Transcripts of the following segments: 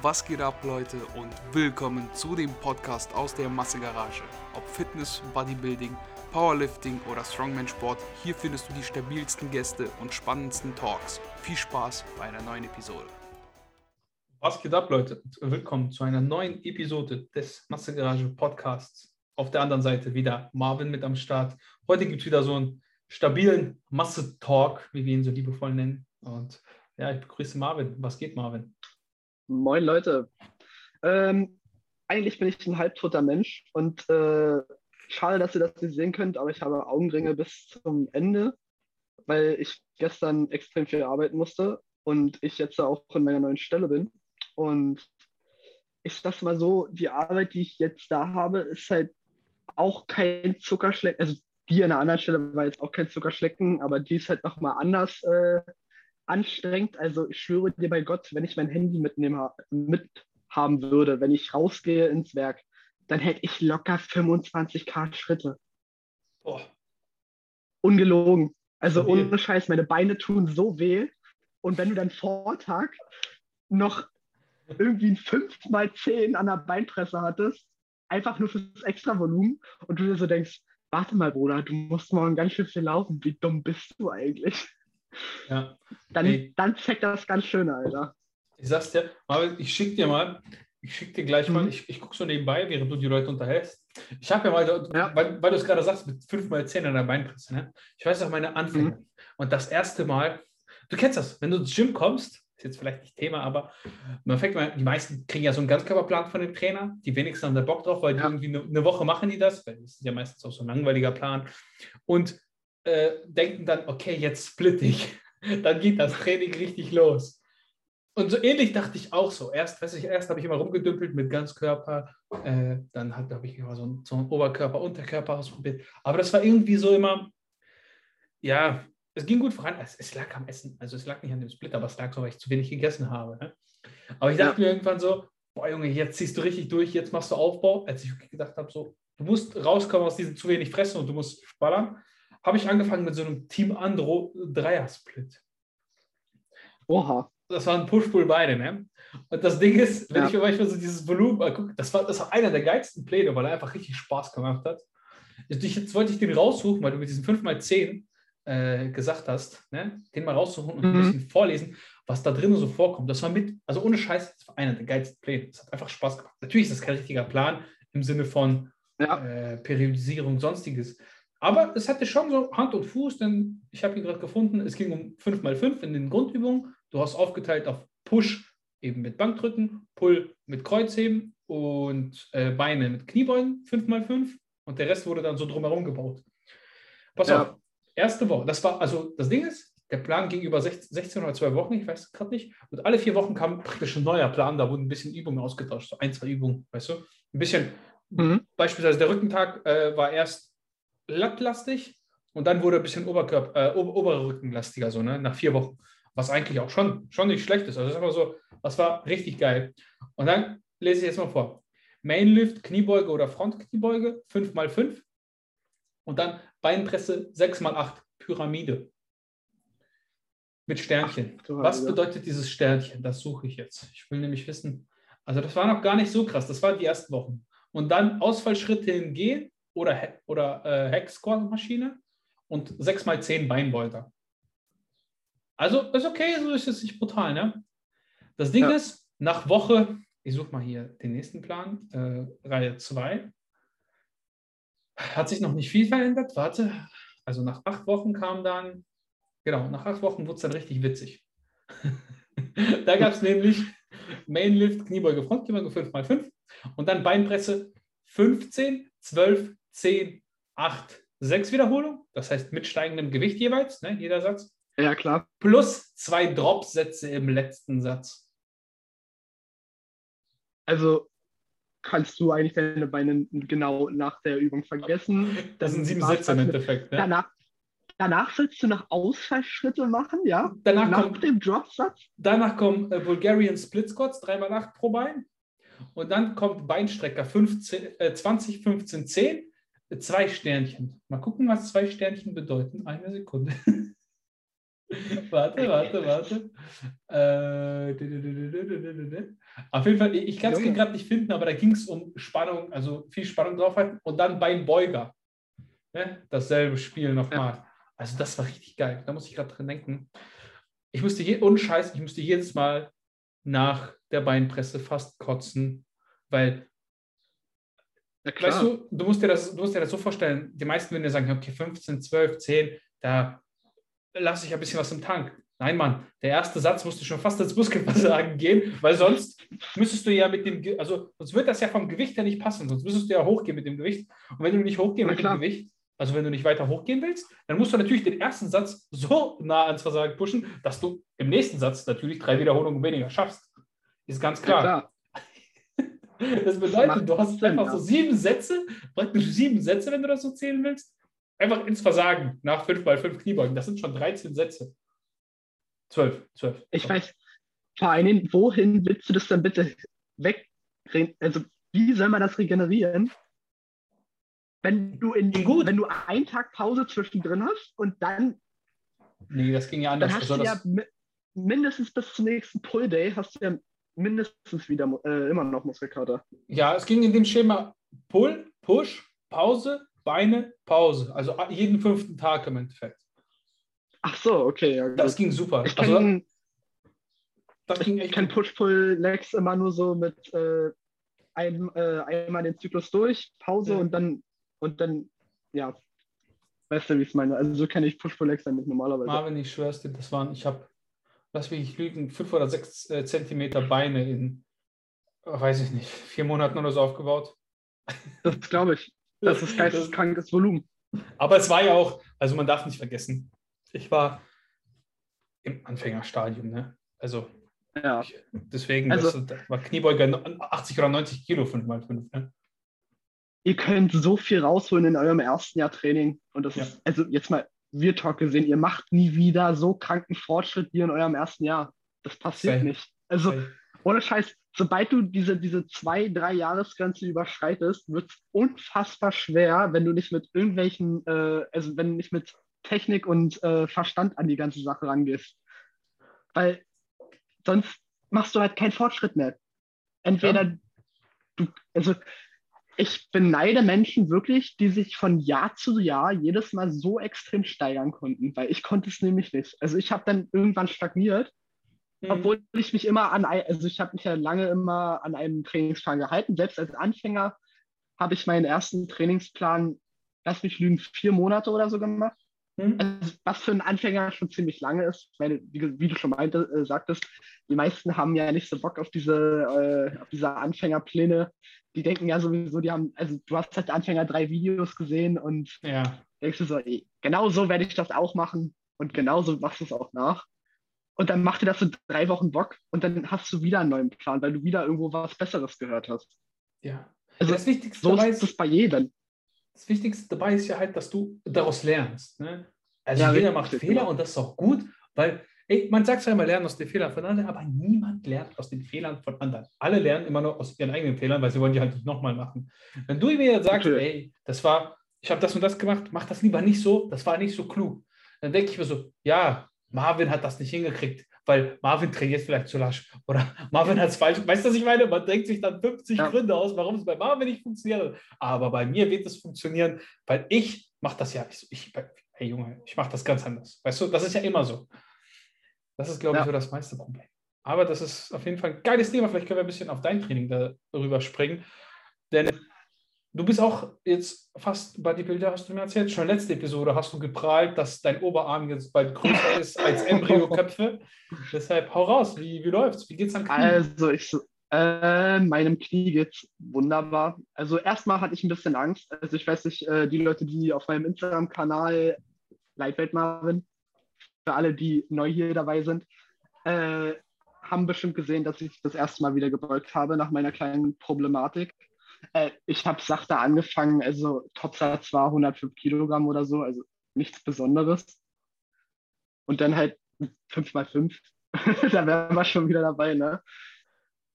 Was geht ab, Leute, und willkommen zu dem Podcast aus der Massegarage. Ob Fitness, Bodybuilding, Powerlifting oder Strongman-Sport, hier findest du die stabilsten Gäste und spannendsten Talks. Viel Spaß bei einer neuen Episode. Was geht ab, Leute? Willkommen zu einer neuen Episode des Massegarage Podcasts. Auf der anderen Seite wieder Marvin mit am Start. Heute gibt es wieder so einen stabilen Masse-Talk, wie wir ihn so liebevoll nennen. Und ja, ich begrüße Marvin. Was geht, Marvin? Moin Leute. Ähm, eigentlich bin ich ein halbtoter Mensch und äh, schade, dass ihr das nicht sehen könnt, aber ich habe Augenringe bis zum Ende, weil ich gestern extrem viel arbeiten musste und ich jetzt auch in meiner neuen Stelle bin. Und ich sag's mal so, die Arbeit, die ich jetzt da habe, ist halt auch kein Zuckerschlecken. Also die an einer anderen Stelle war jetzt auch kein Zuckerschlecken, aber die ist halt nochmal anders äh, anstrengend. Also ich schwöre dir bei Gott, wenn ich mein Handy mitnehmen, mithaben würde, wenn ich rausgehe ins Werk, dann hätte ich locker 25k Schritte. Boah. Ungelogen. Also Stabil. ohne Scheiß, meine Beine tun so weh. Und wenn du dann Vortag noch irgendwie ein 5x10 an der Beinpresse hattest, einfach nur fürs extra Volumen und du dir so denkst, warte mal, Bruder, du musst morgen ganz schön viel laufen. Wie dumm bist du eigentlich? Ja. Dann, Ey. dann checkt das ganz schön, Alter. Ich sag's dir, Marvin, ich schick dir mal, ich schick dir gleich mal, Mhm. ich, ich gucke so nebenbei, während du die Leute unterhältst. Ich habe ja mal, Ja. Weil, weil du es gerade sagst, mit 5x10 an der Beinpresse, ne? Ich weiß auch meine Anfänge. Mhm. Und das erste Mal, du kennst das, wenn du ins Gym kommst, ist jetzt vielleicht nicht Thema, aber man fängt mal, die meisten kriegen ja so einen Ganzkörperplan von dem Trainer, die wenigsten haben da Bock drauf, weil die Ja. irgendwie eine, eine Woche machen die das, weil das ist ja meistens auch so ein langweiliger Plan und äh, denken dann, okay, jetzt split ich. Dann geht das Training richtig los. Und so ähnlich dachte ich auch so. Erst, weiß ich, erst habe ich immer rumgedümpelt mit Ganzkörper, äh, dann habe ich immer so ein, so ein Oberkörper, Unterkörper ausprobiert. Aber das war irgendwie so immer, ja, es ging gut voran. Es, es lag am Essen. Also es lag nicht an dem Split, aber es lag so, weil ich zu wenig gegessen habe. Ne? Aber ich dachte mir irgendwann so, boah Junge, jetzt ziehst du richtig durch, jetzt machst du Aufbau. Als ich gedacht habe, so, du musst rauskommen aus diesem zu wenig Fressen und du musst ballern, habe ich angefangen mit so einem Team Andro Dreier-Split. Oha. Das waren Push-Pull-Beine, ne? Und das Ding ist, wenn Ja. ich mir manchmal so dieses Volumen angucke, das war, das war einer der geilsten Pläne, weil er einfach richtig Spaß gemacht hat. Jetzt, wollte ich den raussuchen, weil du mit diesen 5x10 äh, gesagt hast, ne? den mal raussuchen und ein Mhm. bisschen vorlesen, was da drin so vorkommt. Das war mit, also ohne Scheiß, das war einer der geilsten Pläne. Das hat einfach Spaß gemacht. Natürlich ist das kein richtiger Plan im Sinne von Ja. äh, Periodisierung, sonstiges. Aber es hatte schon so Hand und Fuß, denn ich habe ihn gerade gefunden. Es ging um 5x5 in den Grundübungen. Du hast aufgeteilt auf Push eben mit Bankdrücken, Pull mit Kreuzheben und äh, Beine mit Kniebeugen 5x5 und der Rest wurde dann so drumherum gebaut. Pass Ja. auf, erste Woche, das war, also das Ding ist, der Plan ging über 16, 16 oder 2 Wochen, ich weiß gerade nicht. Und alle vier Wochen kam praktisch ein neuer Plan, da wurden ein bisschen Übungen ausgetauscht, so ein, zwei Übungen, weißt du? Ein bisschen, Mhm. beispielsweise der Rückentag äh, war erst lattlastig und dann wurde ein bisschen Oberkörper, äh, Ober oberer Rückenlastiger, so, ne, nach vier Wochen. Was eigentlich auch schon, schon nicht schlecht ist. Also das ist einfach so, das war richtig geil. Und dann lese ich jetzt mal vor. Mainlift, Kniebeuge oder Frontkniebeuge, 5x5 und dann Beinpresse 6x8, Pyramide. Mit Sternchen. Ach, Was bedeutet dieses Sternchen? Das suche ich jetzt. Ich will nämlich wissen. Also das war noch gar nicht so krass. Das waren die ersten Wochen. Und dann Ausfallschritte in G oder, oder äh, Hex-Squat-Maschine und 6x10 Beinbeuter. Also ist okay, so ist es nicht brutal. Ne? Das Ding Ja. ist, nach Woche, ich suche mal hier den nächsten Plan, äh, Reihe 2, hat sich noch nicht viel verändert. Warte, also nach acht Wochen kam dann, genau, nach acht Wochen wurde es dann richtig witzig. da gab es nämlich Mainlift, Kniebeuge, Frontkniebeuge 5x5 und dann Beinpresse 15, 12, 10, 8, 6 Wiederholungen. Das heißt mit steigendem Gewicht jeweils, ne, jeder Satz. Ja, klar. Plus zwei Drop-Sätze im letzten Satz. Also kannst du eigentlich deine Beine genau nach der Übung vergessen. Das sind sieben Sätze im Endeffekt. Ne? Danach, danach willst du noch Ausfallschritte machen, ja? Danach Nach kommt dem Dropsatz? Danach kommen äh, Bulgarian Split Squats, 3x8 pro Bein. Und dann kommt Beinstrecker 15, äh, 20, 15, 10, äh, zwei Sternchen. Mal gucken, was zwei Sternchen bedeuten. Eine Sekunde. warte, warte, warte. Äh. Auf jeden Fall, ich kann es gerade nicht finden, aber da ging es um Spannung, also viel Spannung draufhalten und dann Beinbeuger. Ne? Dasselbe Spiel nochmal. Also das war richtig geil. Da muss ich gerade dran denken. Ich musste je, Scheiß, ich musste jedes Mal nach der Beinpresse fast kotzen, weil Ja. Weißt du, du musst, dir das, du musst dir das so vorstellen, die meisten würden dir sagen, okay, 15, 12, 10, da lasse ich ein bisschen was im Tank. Nein, Mann, der erste Satz musste schon fast ins Muskelversagen gehen, weil sonst müsstest du ja mit dem, Ge- also sonst wird das ja vom Gewicht her nicht passen, sonst müsstest du ja hochgehen mit dem Gewicht. Und wenn du nicht hochgehen Na mit klar. dem Gewicht, also wenn du nicht weiter hochgehen willst, dann musst du natürlich den ersten Satz so nah ans Versagen pushen, dass du im nächsten Satz natürlich drei Wiederholungen weniger schaffst. Ist ganz Ja, klar. Das bedeutet, Macht du hast einfach so sieben Sätze, praktisch sieben Sätze, wenn du das so zählen willst, einfach ins Versagen nach fünf mal fünf Kniebeugen. Das sind schon 13 Sätze. Zwölf, zwölf. Ich weiß, vor allen Dingen, wohin willst du das dann bitte weg? Also, wie soll man das regenerieren? Wenn du, in, Gut. wenn du einen Tag Pause zwischendrin hast und dann, Nee, das ging ja dann anders. hast Also du ja mindestens bis zum nächsten Pull Day hast du ja mindestens wieder äh, immer noch Muskelkater. ja, es ging in dem Schema Pull, Push, Pause, Beine, Pause. Also jeden fünften Tag im Endeffekt. Ach so, okay, ja. Das ging super. ich Also, kenne das ging echt ich kenn Push-Pull-Legs immer nur so mit äh, ein, äh, einmal den Zyklus durch, Pause Ja. und dann und dann, ja, weißt du, wie ich es meine? Also so kenne ich Push-Pull-Legs dann nicht normalerweise. Marvin, ich schwör's dir, das waren, ich habe, lass mich nicht lügen, fünf oder sechs äh, Zentimeter Beine in, weiß ich nicht, vier Monaten oder so aufgebaut. Das glaube ich. Das ist geisteskrankes Volumen. Aber es war ja auch, also man darf nicht vergessen, ich war im Anfängerstadium, ne? Also Ja. ich, deswegen, Also- das war Kniebeuger 80 oder 90 Kilo 5x5. Ne? Ihr könnt so viel rausholen in eurem ersten Jahr Training. Und das Ja. ist, also jetzt mal wir Talk gesehen, ihr macht nie wieder so kranken Fortschritt wie in eurem ersten Jahr. Das passiert Safe. nicht. Also ohne Scheiß, sobald du diese, diese zwei, drei Jahresgrenze überschreitest, wird es unfassbar schwer, wenn du nicht mit irgendwelchen, äh, also wenn du nicht mit Technik und äh, Verstand an die ganze Sache rangehst. Weil sonst machst du halt keinen Fortschritt mehr. Entweder du, also ich beneide Menschen wirklich, die sich von Jahr zu Jahr jedes Mal so extrem steigern konnten, weil ich konnte es nämlich nicht. Also ich habe dann irgendwann stagniert Mhm. obwohl ich mich immer an, also ich habe mich ja lange immer an einem Trainingsplan gehalten. Selbst als Anfänger habe ich meinen ersten Trainingsplan, lass mich lügen, vier Monate oder so gemacht. Mhm. Also, was für einen Anfänger schon ziemlich lange ist, weil, wie, wie du schon meinte, äh, sagtest, die meisten haben ja nicht so Bock auf diese, äh, auf diese Anfängerpläne. Die denken ja sowieso, die haben, also du hast als Anfänger drei Videos gesehen und Ja, denkst du so, ey, genau so werde ich das auch machen und genauso machst du es auch nach. Und dann macht dir das so drei Wochen Bock und dann hast du wieder einen neuen Plan, weil du wieder irgendwo was Besseres gehört hast. ja. Also das Wichtigste So ist das bei jedem. Das Wichtigste dabei ist ja halt, dass du daraus lernst. Ne? Also Ja, jeder macht Fehler genau. und das ist auch gut, weil ey, man sagt zwar immer, lernen aus den Fehlern von anderen, aber niemand lernt aus den Fehlern von anderen. Alle lernen immer nur aus ihren eigenen Fehlern, weil sie wollen die halt nicht nochmal machen. Wenn du mir jetzt sagst, Natürlich. ey, das war, ich habe das und das gemacht, mach das lieber nicht so, das war nicht so klug. Dann denke ich mir so, ja, Marvin hat das nicht hingekriegt, weil Marvin trainiert vielleicht zu lasch oder Marvin hat es falsch. Weißt du, was ich meine? Man denkt sich dann 50 Ja. Gründe aus, warum es bei Marvin nicht funktioniert. Aber bei mir wird es funktionieren, weil ich mache das ja nicht so. Ich, hey Junge, ich mache das ganz anders. Weißt du, das ist ja immer so. Das ist, glaube ich, Ja. so das meiste Problem. Aber das ist auf jeden Fall ein geiles Thema. Vielleicht können wir ein bisschen auf dein Training darüber springen. Denn du bist auch jetzt fast Bodybuilder, hast du mir erzählt. Schon letzte Episode hast du geprahlt, dass dein Oberarm jetzt bald größer ist als Embryoköpfe. Deshalb hau raus. Wie, wie läuft's? Wie geht's am Knie? Also ich, äh, meinem Knie geht's wunderbar. Also erstmal hatte ich ein bisschen Angst. Also ich weiß nicht, äh, die Leute, die auf meinem Instagram-Kanal Lightweight Marvin, für alle, die neu hier dabei sind, äh, haben bestimmt gesehen, dass ich das erste Mal wieder gebeugt habe nach meiner kleinen Problematik. Äh, ich habe sachte angefangen, also Topsatz war 105 Kilogramm oder so, also nichts Besonderes. Und dann halt 5 mal 5 da wären wir schon wieder dabei, ne?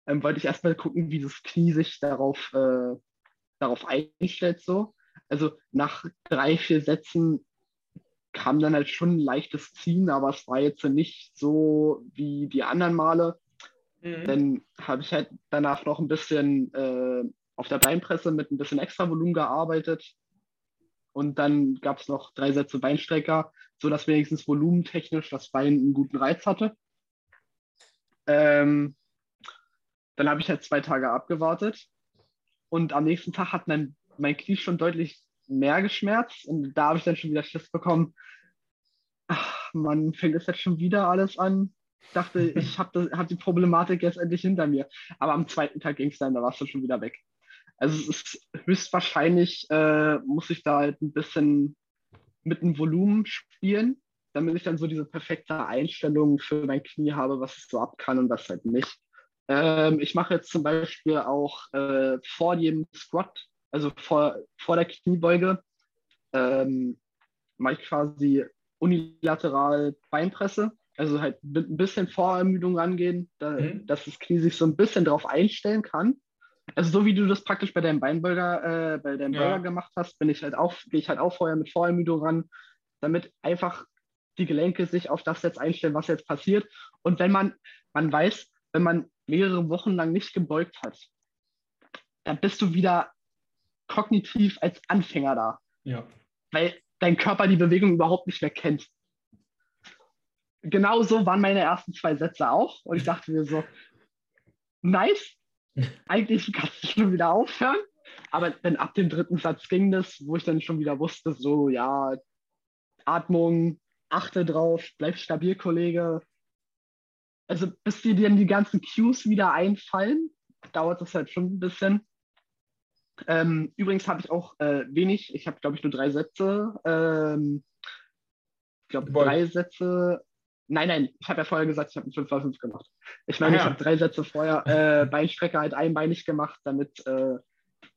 Ähm, wollte ich erstmal gucken, wie das Knie sich darauf, äh, darauf einstellt, so. Also nach drei, vier Sätzen kam dann halt schon ein leichtes Ziehen, aber es war jetzt nicht so wie die anderen Male. Mhm. Dann habe ich halt danach noch ein bisschen äh, auf der Beinpresse mit ein bisschen extra Volumen gearbeitet. Und dann gab es noch drei Sätze Beinstrecker, sodass wenigstens volumentechnisch das Bein einen guten Reiz hatte. Ähm, dann habe ich halt zwei Tage abgewartet. Und am nächsten Tag hat mein, mein Knie schon deutlich mehr geschmerzt. Und da habe ich dann schon wieder Schiss bekommen. Ach, man fängt es jetzt schon wieder alles an. Ich dachte, ich habe hab die Problematik jetzt endlich hinter mir. Aber am zweiten Tag ging es dann, da war es dann schon wieder weg. Also es ist höchstwahrscheinlich, äh, muss ich da halt ein bisschen mit dem Volumen spielen, damit ich dann so diese perfekte Einstellung für mein Knie habe, was es so ab kann und was halt nicht. Ähm, ich mache jetzt zum Beispiel auch äh, vor jedem Squat, also vor, vor der Kniebeuge, ähm, mache ich quasi unilateral Beinpresse. Also halt ein bisschen Vorermüdung rangehen, da, Mhm. dass das Knie sich so ein bisschen darauf einstellen kann. Also so wie du das praktisch bei deinem Beinbeuger, äh, bei deinem Ja. Beuger gemacht hast, bin ich halt auch, gehe ich halt auch vorher mit Vorermüdung ran, damit einfach die Gelenke sich auf das jetzt einstellen, was jetzt passiert. Und wenn man, man weiß, wenn man mehrere Wochen lang nicht gebeugt hat, dann bist du wieder kognitiv als Anfänger da, Ja. weil dein Körper die Bewegung überhaupt nicht mehr kennt. Genauso waren meine ersten zwei Sätze auch. Und ich dachte mir so, nice, eigentlich kannst du schon wieder aufhören. Aber dann ab dem dritten Satz ging das, wo ich dann schon wieder wusste, so, ja, Atmung, achte drauf, bleib stabil, Kollege. Also bis dir dann die ganzen Cues wieder einfallen, dauert das halt schon ein bisschen. Ähm, übrigens habe ich auch äh, wenig, ich habe glaube ich nur drei Sätze. Ähm, ich glaube drei Sätze. Nein, nein, ich habe ja vorher gesagt, ich habe einen 5 x 5 gemacht. Ich meine, Ah, ich ja. habe drei Sätze vorher äh, Beinstrecker halt einbeinig gemacht, damit äh,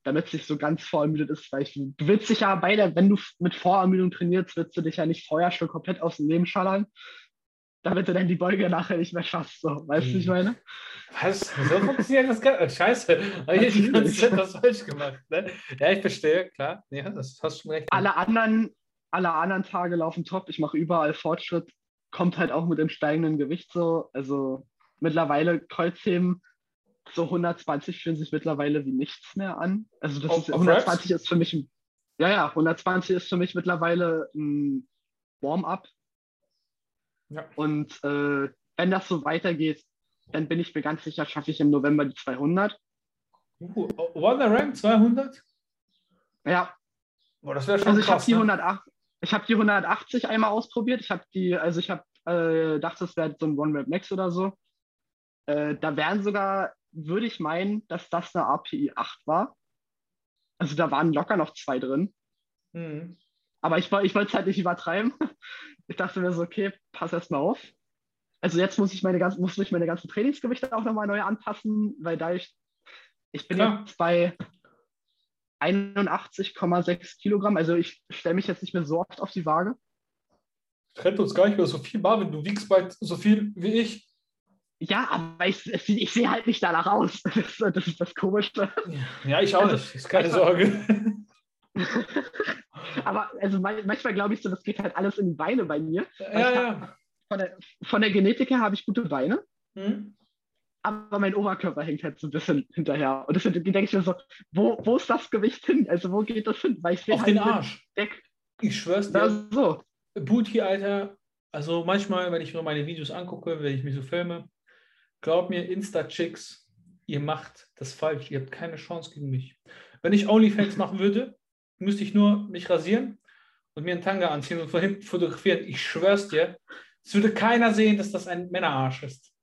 damit es nicht so ganz vorermüdet ist, weil ich, du willst dich ja bei der, wenn du mit Vorermüdung trainierst, willst du dich ja nicht vorher schon komplett aus dem Leben schallern, damit du dann die Beuge nachher nicht mehr schaffst. So. Weißt du, wie ich Mhm. meine? Was? So funktioniert das gar nicht. Scheiße. Habe ich die ganze Zeit was falsch gemacht. Ne? Ja, ich verstehe, klar. Ja, das hast schon recht. Alle anderen, alle anderen Tage laufen top. Ich mache überall Fortschritt. Kommt halt auch mit dem steigenden Gewicht so. Also mittlerweile Kreuzheben, so 120 fühlen sich mittlerweile wie nichts mehr an. Also das Auf- ist, auf 120 ist für mich ein, ja, ja, 120 ist für mich mittlerweile ein Warm-up. Ja. Und äh, wenn das so weitergeht, dann bin ich mir ganz sicher, schaffe ich im November die 200. Uh, Wonder Rank 200? Ja, Boah, das wäre schon also ich habe krass. die ne? 108, ich habe die 180 einmal ausprobiert. Ich habe die, also ich habe äh, dachte, es wäre so ein One Rep Max oder so. Äh, da wären sogar, würde ich meinen, dass das eine API 8 war. Also da waren locker noch zwei drin. Mhm. Aber ich, ich wollte es halt nicht übertreiben. Ich dachte mir so, okay, pass erst mal auf. Also jetzt muss ich meine ganzen, muss ich meine ganzen Trainingsgewichte auch nochmal neu anpassen, weil da ich, ich bin Klar. jetzt bei 81,6 Kilogramm. Also ich stelle mich jetzt nicht mehr so oft auf die Waage. Trennt uns gar nicht mehr so viel, Marvin. Du wiegst bald so viel wie ich. Ja, aber ich, ich, sehe halt nicht danach aus. Das ist das, ist das Komische. Ja, ich auch Also, nicht. Ist keine also- Sorge. Aber also man- manchmal glaube ich so, das geht halt alles in die Beine bei mir. ja, ja. Von der, von der Genetik her habe ich gute Beine. Hm? Aber mein Oberkörper hängt halt so ein bisschen hinterher. Und deswegen denke ich mir so, wo, wo ist das Gewicht hin? Also wo geht das hin? Weil ich Auf halt den Arsch. Deck, Ich schwör's dir. so. Booty, Alter. Also manchmal, wenn ich mir meine Videos angucke, wenn ich mich so filme, glaub mir, Insta-Chicks, ihr macht das falsch. Ihr habt keine Chance gegen mich. Wenn ich OnlyFans machen würde, müsste ich nur mich rasieren und mir einen Tanga anziehen und von hinten fotografieren. Ich schwör's dir, es würde keiner sehen, dass das ein Männerarsch ist.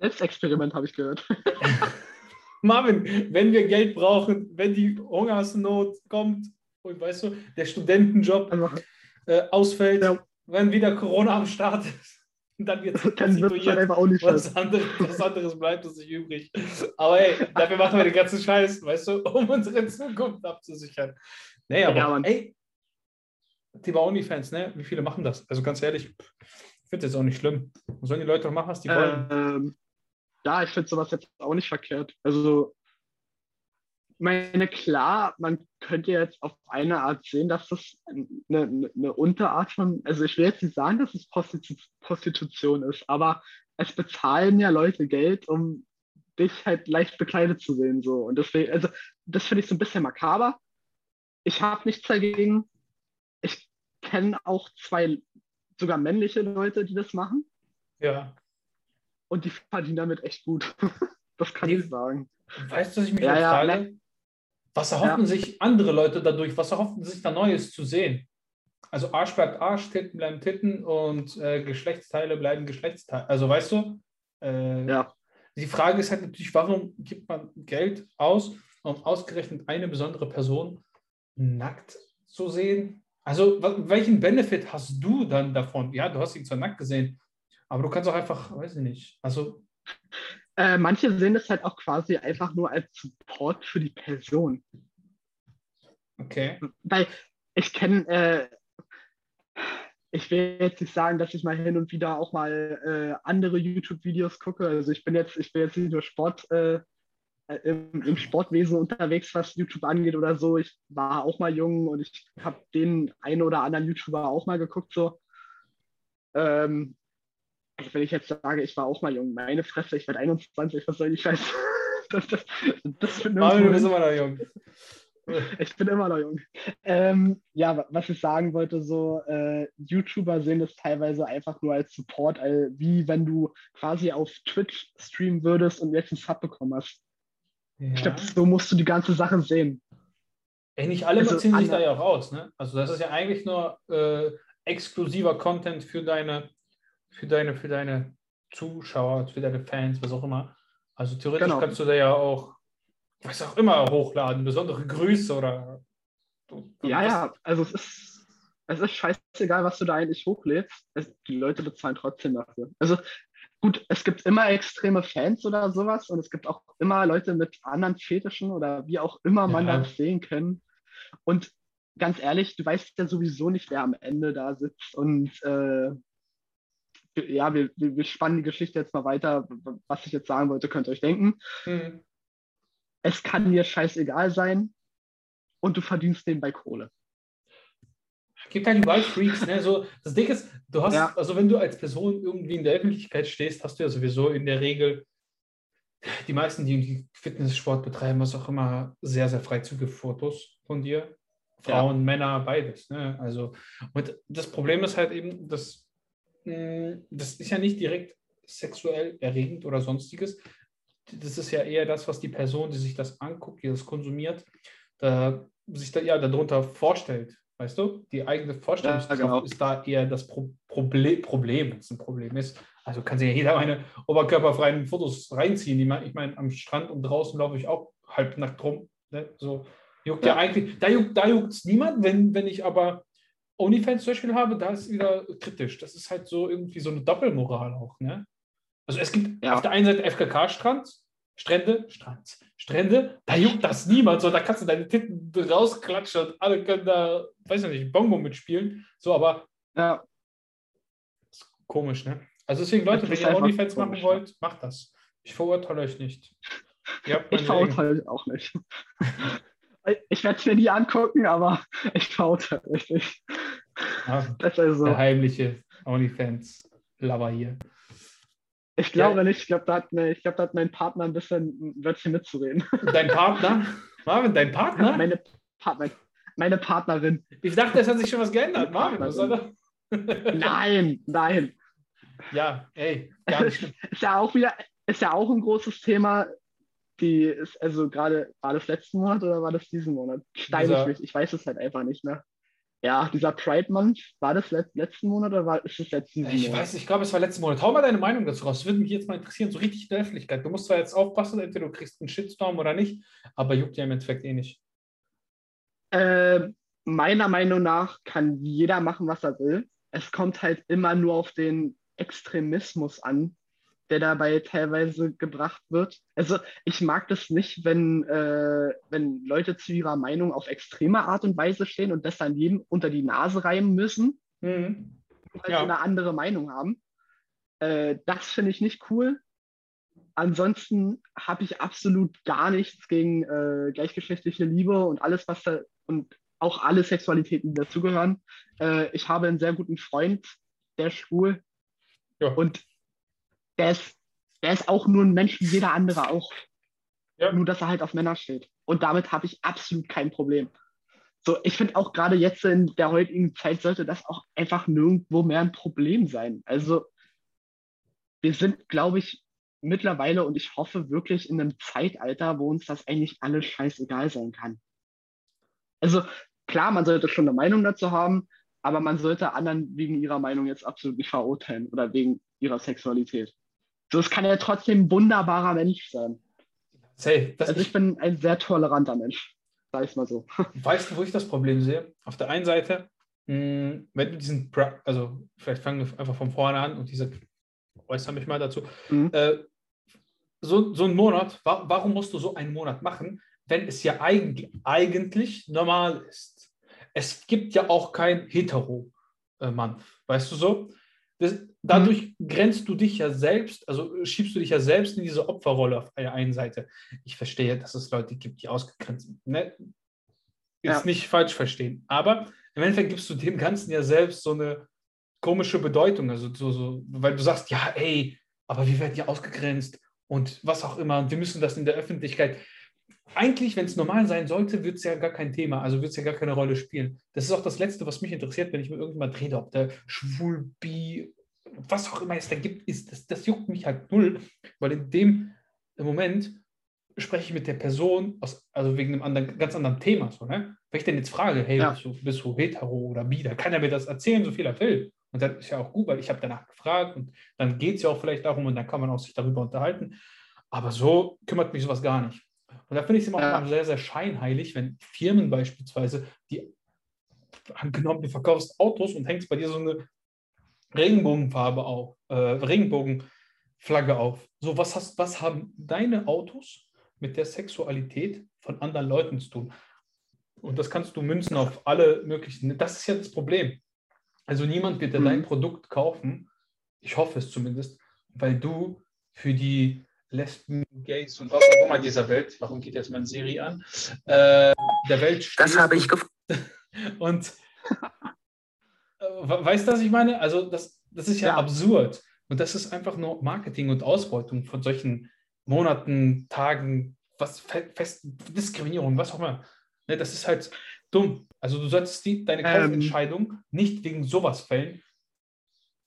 Selbstexperiment habe ich gehört. Marvin, wenn wir Geld brauchen, wenn die Hungersnot kommt und weißt du, der Studentenjob Also, äh, ausfällt, Ja. wenn wieder Corona am Start ist, dann wird es was anderes, was anderes bleibt uns nicht übrig. Aber hey, dafür machen wir den ganzen Scheiß, weißt du, um unsere Zukunft abzusichern. Nee, aber Ja, ey, Thema OnlyFans, ne? Wie viele machen das? Also ganz ehrlich, ich finde es jetzt auch nicht schlimm. Sollen die Leute doch machen, was die wollen? Ähm, ja, ich finde sowas jetzt auch nicht verkehrt. Also meine, klar, man könnte jetzt auf eine Art sehen, dass das eine, eine, Unterart von, also ich will jetzt nicht sagen, dass es Prostitu Prostitution ist, aber es bezahlen ja Leute Geld, um dich halt leicht bekleidet zu sehen. So. Und deswegen, also das finde ich so ein bisschen makaber. Ich habe nichts dagegen. Ich kenne auch zwei sogar männliche Leute, die das machen. Ja. Und die verdienen damit echt gut. das kann ich sagen. Weißt du, was ich mich Ja, ja, frage? Was erhoffen Ja. sich andere Leute dadurch? Was erhoffen sich da Neues zu sehen? Also Arsch bleibt Arsch, Titten bleiben Titten und äh, Geschlechtsteile bleiben Geschlechtsteile. Also weißt du, äh, Ja. die Frage ist halt natürlich, warum gibt man Geld aus, um ausgerechnet eine besondere Person nackt zu sehen? Also welchen Benefit hast du dann davon? Ja, du hast ihn zwar nackt gesehen, aber du kannst auch einfach, weiß ich nicht, also Äh, manche sehen das halt auch quasi einfach nur als Support für die Person. okay. Weil ich kenne, äh, ich will jetzt nicht sagen, dass ich mal hin und wieder auch mal äh, andere YouTube-Videos gucke. Also ich bin jetzt, ich bin jetzt nicht nur Sport, äh, äh, im, im Sportwesen unterwegs, was YouTube angeht oder so. Ich war auch mal jung und ich habe den einen oder anderen YouTuber auch mal geguckt. So. Ähm, also wenn ich jetzt sage, ich war auch mal jung, meine Fresse, ich werde 21, was soll ich weiß. Das, das, das Manuel, du bist immer noch jung. Ich bin immer noch jung. Ähm, ja, wa- was ich sagen wollte, so äh, YouTuber sehen das teilweise einfach nur als Support, all, wie wenn du quasi auf Twitch streamen würdest und jetzt einen Sub bekommen hast. Ich Ja. glaube, so musst du die ganze Sache sehen. Ey, nicht alle Also beziehen sich da ja auch aus, ne? Also das ist ja eigentlich nur äh, exklusiver Content für deine, für deine, für deine Zuschauer, für deine Fans, was auch immer. Also theoretisch Genau. kannst du da ja auch, was auch immer, hochladen, besondere Grüße oder. Ja, ja, also es ist, es ist scheißegal, was du da eigentlich hochlädst. Es, die Leute bezahlen trotzdem dafür. Also gut, es gibt immer extreme Fans oder sowas und es gibt auch immer Leute mit anderen Fetischen oder wie auch immer man Ja. das sehen kann. Und ganz ehrlich, du weißt ja sowieso nicht, wer am Ende da sitzt und äh, ja, wir, wir, spannen die Geschichte jetzt mal weiter. Was ich jetzt sagen wollte, könnt ihr euch denken. Hm. Es kann dir scheißegal sein und du verdienst nebenbei Kohle. Gibt halt überall Freaks, ne? So, das Ding ist, du hast, Ja. also wenn du als Person irgendwie in der Öffentlichkeit stehst, hast du ja sowieso in der Regel die meisten, die, Fitnesssport betreiben, was auch immer, sehr, sehr freizügige Fotos von dir. Frauen, Männer, beides. Ne? Also, und das Problem ist halt eben, dass das ist ja nicht direkt sexuell erregend oder sonstiges. Das ist ja eher das, was die Person, die sich das anguckt, die das konsumiert, da, sich da ja darunter vorstellt. Weißt du? Die eigene Vorstellungskraft Ja, genau. ist da eher das Pro Proble Problem, wenn es ein Problem ist. Also kann sich ja jeder meine oberkörperfreien Fotos reinziehen. Die ma- Ich meine, am Strand und draußen laufe ich auch halb nackt rum. Ne? So juckt ja, Ja. eigentlich, da juckt juckt's niemand, wenn, wenn ich aber OnlyFans zum Beispiel habe, da ist wieder kritisch. Das ist halt so irgendwie so eine Doppelmoral auch, ne? Also es gibt Ja. auf der einen Seite FKK-Strand, Strände, Strand, Strände, da juckt das niemand, so da kannst du deine Titten rausklatschen und alle können da, weiß ich nicht, Bongo mitspielen. So, aber Ja, ist komisch, ne? Also deswegen, Leute, wenn ihr OnlyFans machen komisch, wollt, macht das. Ich verurteile euch nicht. Ich verurteile auch nicht. Ich werde es mir nie angucken, aber ich euch nicht. Ah, Das ist also, der heimliche OnlyFans-Lover hier. ich glaube nicht, ich glaube, da, hat ich glaub, da hat mein Partner ein bisschen Wörtchen mitzureden. Dein Partner? Marvin, dein Partner? Meine, Partner, meine Partnerin. Ich dachte, es hat sich schon was geändert. Marvin, was soll das? Nein, nein. Ja, ey, gar nicht schlimm. Ist ja auch wieder, ist ja auch ein großes Thema. Die ist also gerade, war das letzten Monat oder war das diesen Monat? Steine Dieser- ich mich, ich weiß es halt einfach nicht mehr. Ja, dieser Pride Month, war das let, letzten Monat oder war, ist es jetzt diesen Ich Monat? weiß, ich glaube, es war letzten Monat. Hau mal deine Meinung dazu raus. Das würde mich jetzt mal interessieren, so richtig in der Öffentlichkeit. Du musst zwar jetzt aufpassen, entweder du kriegst einen Shitstorm oder nicht, aber juckt ja im Endeffekt eh nicht. Äh, meiner Meinung nach kann jeder machen, was er will. Es kommt halt immer nur auf den Extremismus an, der dabei teilweise gebracht wird. Also ich mag das nicht, wenn, äh, wenn Leute zu ihrer Meinung auf extreme Art und Weise stehen und das dann jedem unter die Nase reiben müssen, Mhm. weil Ja. sie eine andere Meinung haben. Äh, das finde ich nicht cool. ansonsten habe ich absolut gar nichts gegen äh, gleichgeschlechtliche Liebe und alles, was da und auch alle Sexualitäten, die dazugehören. Äh, ich habe einen sehr guten Freund, der schwul. Ja. Und der ist, der ist auch nur ein Mensch wie jeder andere auch. Ja. Nur, dass er halt auf Männer steht. Und damit habe ich absolut kein Problem. So, ich finde auch gerade jetzt in der heutigen Zeit sollte das auch einfach nirgendwo mehr ein Problem sein. Also, wir sind, glaube ich, mittlerweile und ich hoffe wirklich in einem Zeitalter, wo uns das eigentlich alles scheißegal sein kann. Also, klar, man sollte schon eine Meinung dazu haben, aber man sollte anderen wegen ihrer Meinung jetzt absolut nicht verurteilen oder wegen ihrer Sexualität. So, es kann ja trotzdem ein wunderbarer Mensch sein. Das Also ich bin ein sehr toleranter Mensch, sag ich mal so. Weißt du, wo ich das Problem sehe? Auf der einen Seite, mh, wenn du diesen, Pra also vielleicht fangen wir einfach von vorne an und diese, äußere mich mal dazu, Mhm. äh, so, so ein Monat, wa warum musst du so einen Monat machen, wenn es ja eigentlich, eigentlich normal ist? Es gibt ja auch kein Hetero-Mann, weißt du so? Das, dadurch grenzt du dich ja selbst, also schiebst du dich ja selbst in diese Opferrolle auf der einen Seite. Ich verstehe, dass es Leute gibt, die ausgegrenzt sind. Ne? Jetzt Ja. nicht falsch verstehen. Aber im Endeffekt gibst du dem Ganzen ja selbst so eine komische Bedeutung. Also so, so, weil du sagst, ja, ey, aber wir werden ja ausgegrenzt und was auch immer. Und wir müssen das in der Öffentlichkeit. Eigentlich, wenn es normal sein sollte, wird es ja gar kein Thema, also wird es ja gar keine Rolle spielen. Das ist auch das Letzte, was mich interessiert, wenn ich mit irgendjemand rede, ob der schwul, bi, was auch immer es da gibt, ist, das, das juckt mich halt null, weil in dem Moment spreche ich mit der Person, aus, also wegen einem anderen, ganz anderen Thema. So, ne? Wenn ich denn jetzt frage, hey, Ja. bist, du, bist du hetero oder bi, dann kann er mir das erzählen, so viel er will. Und das ist ja auch gut, weil ich habe danach gefragt und dann geht es ja auch vielleicht darum und dann kann man auch sich darüber unterhalten. Aber so kümmert mich sowas gar nicht. Und da finde ich es immer Ja. sehr, sehr scheinheilig, wenn Firmen beispielsweise, die angenommen, du verkaufst Autos und hängst bei dir so eine Regenbogenfarbe auf, äh, Regenbogenflagge auf. So, was, hast, was haben deine Autos mit der Sexualität von anderen Leuten zu tun? Und das kannst du münzen auf alle möglichen. Das ist ja das Problem. Also niemand wird dir Mhm. dein Produkt kaufen, ich hoffe es zumindest, weil du für die Lesben, Gays und was auch immer dieser Welt, warum geht jetzt meine Serie an, äh, der Welt Das habe ich und- gefunden. und äh, we- weißt du, was ich meine? Also, das, das ist ja, Ja. absurd. Und das ist einfach nur Marketing und Ausbeutung von solchen Monaten, Tagen, was fe- fest, Diskriminierung, was auch immer. Ne, das ist halt dumm. Also, du solltest die, deine Ähm. Kaufentscheidung nicht wegen sowas fällen,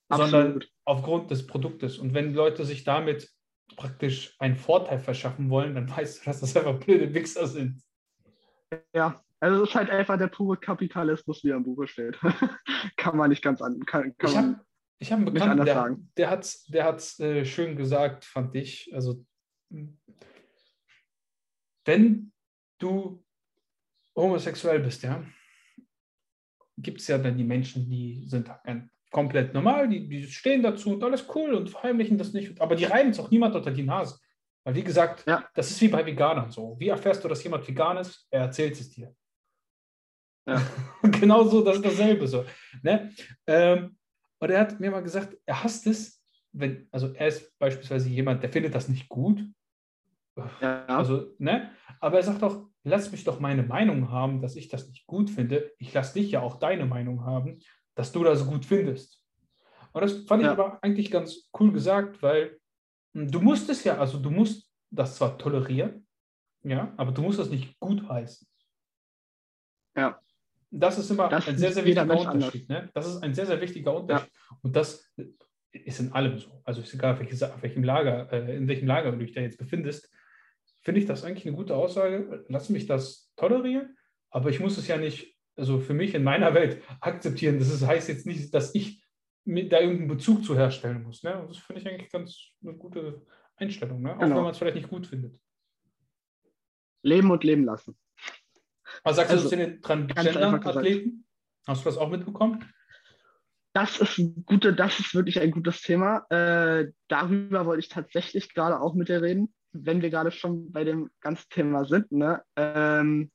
sondern Absolut. aufgrund des Produktes. Und wenn Leute sich damit praktisch einen Vorteil verschaffen wollen, dann weißt du, dass das einfach blöde Wichser sind. Ja, also es ist halt einfach der pure Kapitalismus, wie er im Buche steht. kann man nicht ganz an. Kann, kann Ich habe ich hab einen Bekannten, der, sagen. der hat es der hat's, äh, schön gesagt, fand ich. Also, mh, wenn du homosexuell bist, ja, gibt es ja dann die Menschen, die sind ein, komplett normal, die, die stehen dazu und alles cool und verheimlichen das nicht. Aber die reiben es auch niemand unter die Nase. Weil, wie gesagt, Ja. das ist wie bei Veganern so. Wie erfährst du, dass jemand vegan ist? Er erzählt es dir. Ja. Genauso, das ist dasselbe so. Ne? Ähm, und er hat mir mal gesagt, er hasst es, wenn, also er ist beispielsweise jemand, der findet das nicht gut. ja, Also, ne? Aber er sagt auch, lass mich doch meine Meinung haben, dass ich das nicht gut finde. Ich lasse dich ja auch deine Meinung haben, dass du das gut findest. Und das fand ich Ja. aber eigentlich ganz cool gesagt, weil mh, du musst es ja, also du musst das zwar tolerieren, ja, aber du musst das nicht gut heißen. Ja. Das ist immer Das ein sehr, sehr wichtiger Unterschied. Ne? Das ist ein sehr, sehr wichtiger Unterschied. Und das ist in allem so. Also ist egal, welche, Sa- auf welchem Lager, äh, in welchem Lager du dich da jetzt befindest, finde ich das eigentlich eine gute Aussage. Lass mich das tolerieren, aber ich muss es ja nicht, also für mich in meiner Welt akzeptieren. Das ist, heißt jetzt nicht, dass ich da irgendeinen Bezug zu herstellen muss. Ne? Das finde ich eigentlich ganz eine gute Einstellung, ne? auch Genau. wenn man es vielleicht nicht gut findet. leben und leben lassen. Was sagst Also, du zu den. Transgender-Athleten? Hast du das auch mitbekommen? Das ist ein gute, das ist wirklich ein gutes Thema. Äh, darüber wollte ich tatsächlich gerade auch mit dir reden, wenn wir gerade schon bei dem ganzen Thema sind. Ne? Ähm,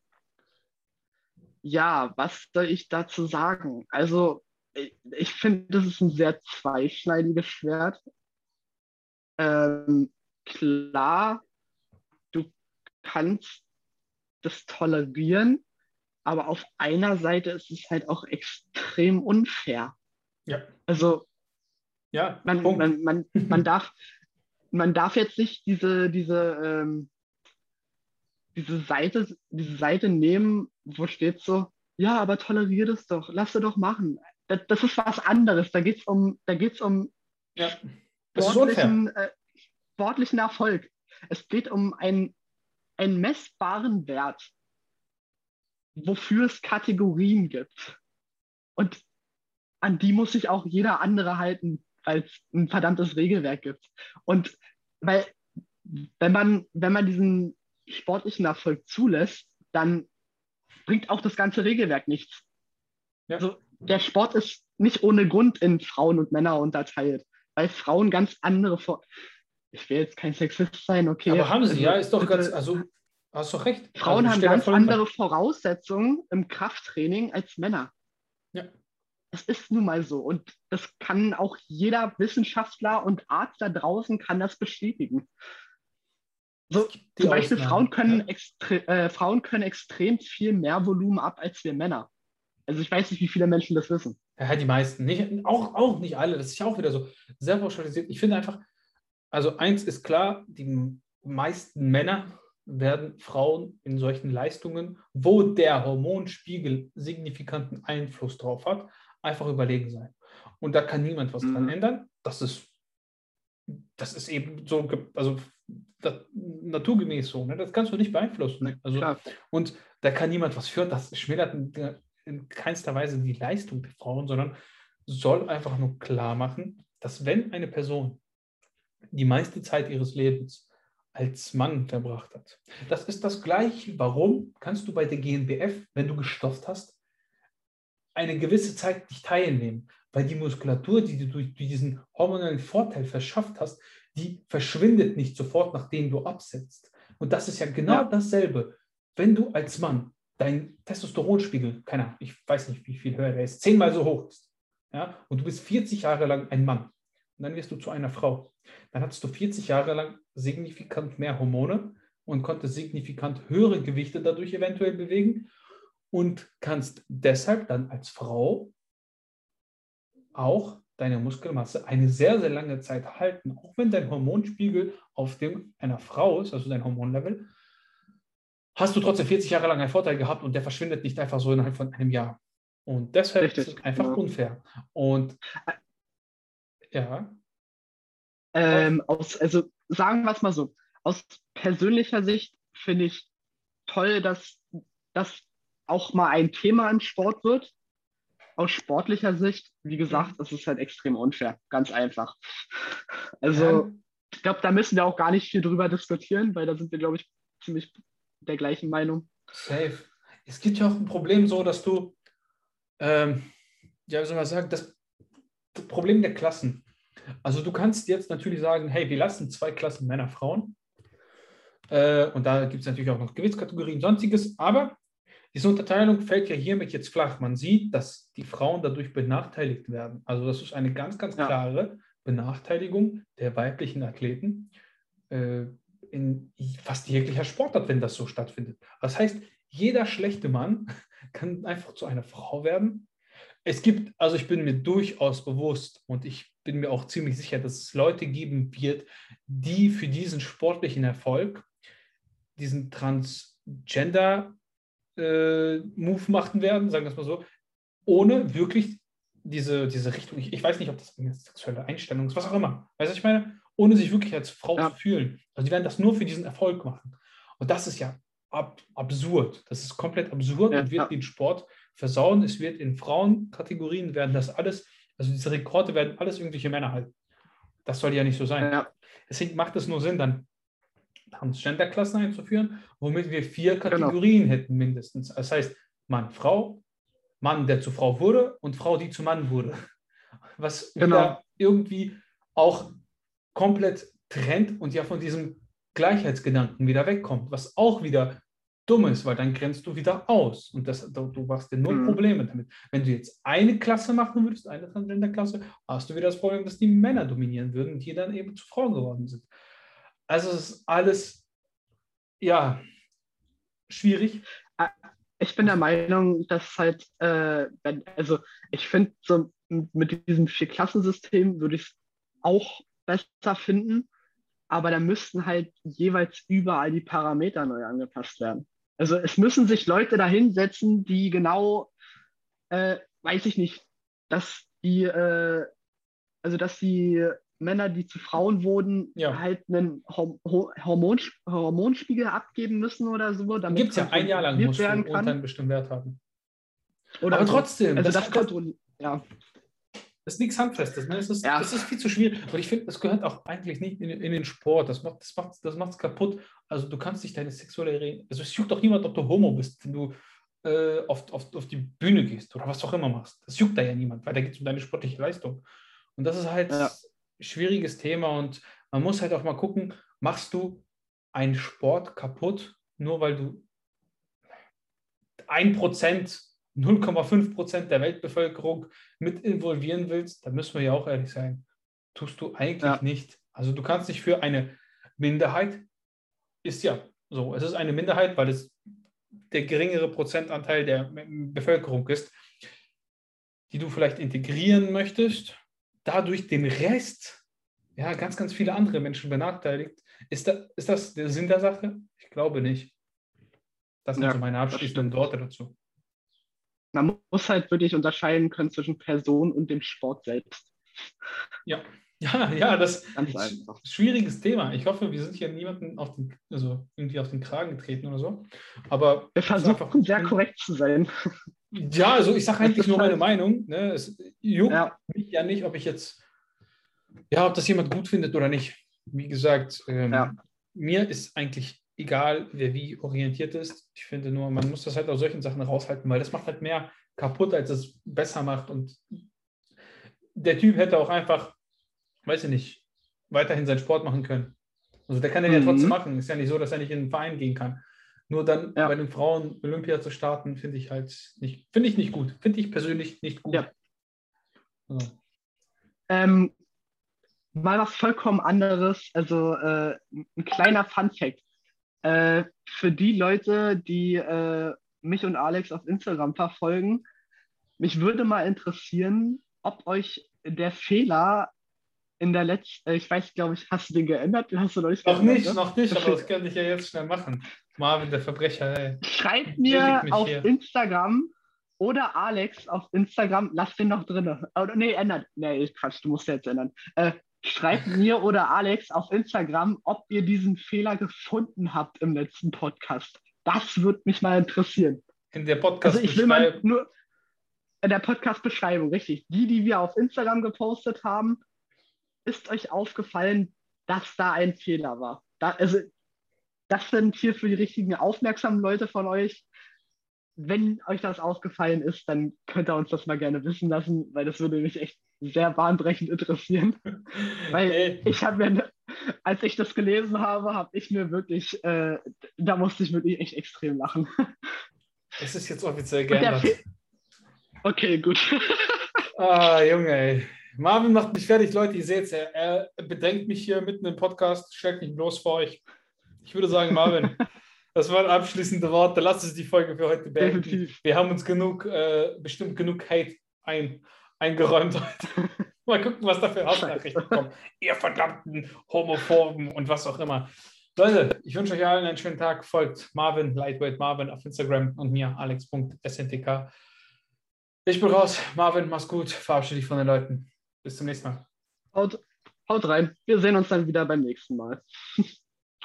ja, was soll ich dazu sagen? Also, ich, ich finde, das ist ein sehr zweischneidiges Schwert. Ähm, klar, du kannst das tolerieren, aber auf einer Seite ist es halt auch extrem unfair. Ja. Also Ja, man, man, man, man, darf, man darf jetzt nicht diese, diese, ähm, diese Seite, diese Seite nehmen, wo steht so, ja, aber tolerier das doch, lass sie doch machen. Das, das ist was anderes. Da geht es um, da geht's um ja. Sportlichen, äh, sportlichen Erfolg. Es geht um einen, einen messbaren Wert, wofür es Kategorien gibt. Und an die muss sich auch jeder andere halten, weil es ein verdammtes Regelwerk gibt. Und weil, wenn man, wenn man diesen sportlichen Erfolg zulässt, dann bringt auch das ganze Regelwerk nichts. Ja. Also, der Sport ist nicht ohne Grund in Frauen und Männer unterteilt, weil Frauen ganz andere Vor ich will jetzt kein Sexist sein, okay. Aber haben sie, also ja, ist doch ganz, also hast doch recht. Frauen also, haben ganz andere Voraussetzungen im Krafttraining als Männer. Ja. Das ist nun mal so. Und das kann auch jeder Wissenschaftler und Arzt da draußen kann das bestätigen. So, Die zum Beispiel Ausnahmen, Frauen können, ja. extre äh, Frauen können extrem viel mehr Volumen ab als wir Männer. Also ich weiß nicht, wie viele Menschen das wissen. Ja, die meisten. Nicht, auch, auch nicht alle. Das ist ja auch wieder so sehr pauschalisiert. Ich finde einfach, also eins ist klar, die meisten Männer werden Frauen in solchen Leistungen, wo der Hormonspiegel signifikanten Einfluss drauf hat, einfach überlegen sein. Und da kann niemand was dran Mhm. ändern. Das ist, das ist eben so, also das, naturgemäß so. Ne? Das kannst du nicht beeinflussen. Also, und da kann niemand was für. Das schmälert in, in keinster Weise die Leistung der Frauen, sondern soll einfach nur klar machen, dass wenn eine Person die meiste Zeit ihres Lebens als Mann verbracht hat, das ist das Gleiche. Warum kannst du bei der GNBF, wenn du gestofft hast, eine gewisse Zeit nicht teilnehmen? Weil die Muskulatur, die du durch diesen hormonellen Vorteil verschafft hast, die verschwindet nicht sofort, nachdem du absetzt. Und das ist ja genau Ja. dasselbe. Wenn du als Mann dein Testosteronspiegel, keine Ahnung, ich weiß nicht, wie viel höher der ist, zehnmal so hoch ist, ja, und du bist 40 Jahre lang ein Mann und dann wirst du zu einer Frau, dann hattest du 40 Jahre lang signifikant mehr Hormone und konntest signifikant höhere Gewichte dadurch eventuell bewegen und kannst deshalb dann als Frau auch deine Muskelmasse eine sehr, sehr lange Zeit halten, auch wenn dein Hormonspiegel auf dem einer Frau ist, also dein Hormonlevel, hast du trotzdem 40 Jahre lang einen Vorteil gehabt und der verschwindet nicht einfach so innerhalb von einem Jahr. Und deshalb Richtig, ist es einfach genau. unfair. Und ja, Ähm, aus, also sagen wir es mal so, aus persönlicher Sicht finde ich toll, dass das auch mal ein Thema im Sport wird. Aus sportlicher Sicht, wie gesagt, es ist halt extrem unfair, ganz einfach. Also Ja. ich glaube, da müssen wir auch gar nicht viel drüber diskutieren, weil da sind wir, glaube ich, ziemlich der gleichen Meinung. Safe. Es gibt ja auch ein Problem so, dass du, ähm, ja, wie soll man sagen, das, das Problem der Klassen. Also du kannst jetzt natürlich sagen, hey, wir lassen zwei Klassen Männer, Frauen. Äh, und da gibt es natürlich auch noch Gewichtskategorien, sonstiges. Aber diese Unterteilung fällt ja hiermit jetzt flach. Man sieht, dass die Frauen dadurch benachteiligt werden. Also das ist eine ganz, ganz Ja. klare Benachteiligung der weiblichen Athleten äh, in fast jeglicher Sportart, wenn das so stattfindet. Das heißt, jeder schlechte Mann kann einfach zu einer Frau werden. Es gibt, also ich bin mir durchaus bewusst und ich bin mir auch ziemlich sicher, dass es Leute geben wird, die für diesen sportlichen Erfolg diesen Transgender äh, Move machen werden, sagen wir es mal so, ohne wirklich diese, diese Richtung, ich, ich weiß nicht, ob das eine sexuelle Einstellung ist, was auch immer. Weißt du, ich meine? Ohne sich wirklich als Frau Ja. zu fühlen. Also die werden das nur für diesen Erfolg machen. Und das ist ja ab, absurd. Das ist komplett absurd Ja, und wird ja. den Sport versauen. Es wird in Frauenkategorien werden das alles, also diese Rekorde werden alles irgendwelche Männer halten. Das soll ja nicht so sein. Deswegen macht es nur Sinn, dann Transgender-Klassen einzuführen, womit wir vier Genau. Kategorien hätten mindestens. Das heißt, Mann, Frau, Mann, der zu Frau wurde und Frau, die zu Mann wurde. Was Genau. wieder irgendwie auch komplett trennt und ja von diesem Gleichheitsgedanken wieder wegkommt, was auch wieder dumm ist, weil dann grenzt du wieder aus und das, du, du machst dir nur Mhm. Probleme damit. Wenn du jetzt eine Klasse machen würdest, eine Transgender-Klasse, hast du wieder das Problem, dass die Männer dominieren würden, die dann eben zu Frauen geworden sind. Also es ist alles, ja, schwierig. Ich bin der Meinung, dass halt, äh, also ich finde, so mit diesem Vier-Klassensystem würde ich es auch besser finden, aber da müssten halt jeweils überall die Parameter neu angepasst werden. Also es müssen sich Leute da hinsetzen, die genau, äh, weiß ich nicht, dass die, äh, also dass die Männer, die zu Frauen wurden, Ja. halt einen Horm Hormon Hormonspiegel abgeben müssen oder so. Gibt es ja ein Jahr lang, du werden kann. einen bestimmten Wert haben. Oder Aber so. trotzdem, Also das, das kontrolliert, ja. das ist nichts Handfestes. Ne? Das, ist, Ja. das ist viel zu schwierig. Und ich finde, das gehört auch eigentlich nicht in, in den Sport. Das macht es das macht, das macht's kaputt. Also du kannst nicht deine sexuelle Also es juckt doch niemand, ob du Homo bist, wenn du äh, auf, auf, auf die Bühne gehst oder was auch immer machst. Das juckt da ja niemand, weil da geht es um deine sportliche Leistung. Und das ist halt Ja. Schwieriges Thema und man muss halt auch mal gucken, machst du einen Sport kaputt, nur weil du 1%, 0,5% der Weltbevölkerung mit involvieren willst, da müssen wir ja auch ehrlich sein, tust du eigentlich Ja. nicht. Also du kannst nicht für eine Minderheit, ist ja so, es ist eine Minderheit, weil es der geringere Prozentanteil der Bevölkerung ist, die du vielleicht integrieren möchtest, dadurch den Rest, ja, ganz, ganz viele andere Menschen benachteiligt. Ist, da, ist das der Sinn der Sache? Ich glaube nicht. Das sind Ja, so meine abschließenden. Worte dazu. Man muss halt wirklich unterscheiden können zwischen Person und dem Sport selbst. Ja, ja, ja, das ist ein schwieriges Thema. Ich hoffe, wir sind hier niemanden auf den, also irgendwie auf den Kragen getreten oder so. Aber Wir ist einfach- versuchen sehr korrekt zu sein. Ja, also ich sage eigentlich nur meine halt- Meinung. Ne? Es juckt Ja. mich ja nicht, ob ich jetzt, ja, ob das jemand gut findet oder nicht. Wie gesagt, ähm, Ja. mir ist eigentlich egal, wer wie orientiert ist. Ich finde nur, man muss das halt aus solchen Sachen raushalten, weil das macht halt mehr kaputt, als es besser macht. Und der Typ hätte auch einfach, weiß ich nicht, weiterhin seinen Sport machen können. Also der kann den ja Mhm. trotzdem machen. Ist ja nicht so, dass er nicht in einen Verein gehen kann. Nur dann Ja. bei den Frauen Olympia zu starten, finde ich halt nicht, finde ich nicht gut. Finde ich persönlich nicht gut. Ja. So. Ähm, mal was vollkommen anderes, also äh, ein kleiner Fun-Fact. Äh, für die Leute, die äh, mich und Alex auf Instagram verfolgen, mich würde mal interessieren, ob euch der Fehler in der letzten, äh, ich weiß, glaube ich, hast du den geändert? Den hast du noch nicht Noch geändert, nicht, ne? noch nicht, aber das könnte ich ja jetzt schnell machen. Marvin, der Verbrecher, ey. Schreibt mir auf hier. Instagram oder Alex auf Instagram, lass den noch drin. Oder, nee, ändert. Nee, Quatsch, du musst ja jetzt ändern. Äh, schreibt mir oder Alex auf Instagram, ob ihr diesen Fehler gefunden habt im letzten Podcast. Das würde mich mal interessieren. In der Podcast Also ich will mal nur in der Podcast-Beschreibung, richtig. Die, die wir auf Instagram gepostet haben, ist euch aufgefallen, dass da ein Fehler war. Da, also, das sind hier für die richtigen aufmerksamen Leute von euch. Wenn euch das aufgefallen ist, dann könnt ihr uns das mal gerne wissen lassen, weil das würde mich echt sehr bahnbrechend interessieren. Weil Ey, ich habe mir, ne, als ich das gelesen habe, habe ich mir wirklich, äh, da musste ich wirklich echt extrem lachen. es ist jetzt offiziell geändert. Okay, gut. Ah, Junge, ey. Marvin macht mich fertig, Leute. Ihr seht es, er, er bedrängt mich hier mitten im Podcast, stellt mich bloß vor euch. Ich würde sagen, Marvin, das waren abschließende Worte. Lass uns die Folge für heute beenden. Definitiv. Wir haben uns genug, äh, bestimmt genug Hate ein, eingeräumt heute. Mal gucken, was da für Hausnachrichten kommen. Ihr verdammten Homophoben und was auch immer. Leute, ich wünsche euch allen einen schönen Tag. Folgt Marvin, Lightweight Marvin auf Instagram und mir, alex.sntk. Ich bin raus. Marvin, mach's gut. Verabschiede dich von den Leuten. Bis zum nächsten Mal. Haut, haut rein. Wir sehen uns dann wieder beim nächsten Mal.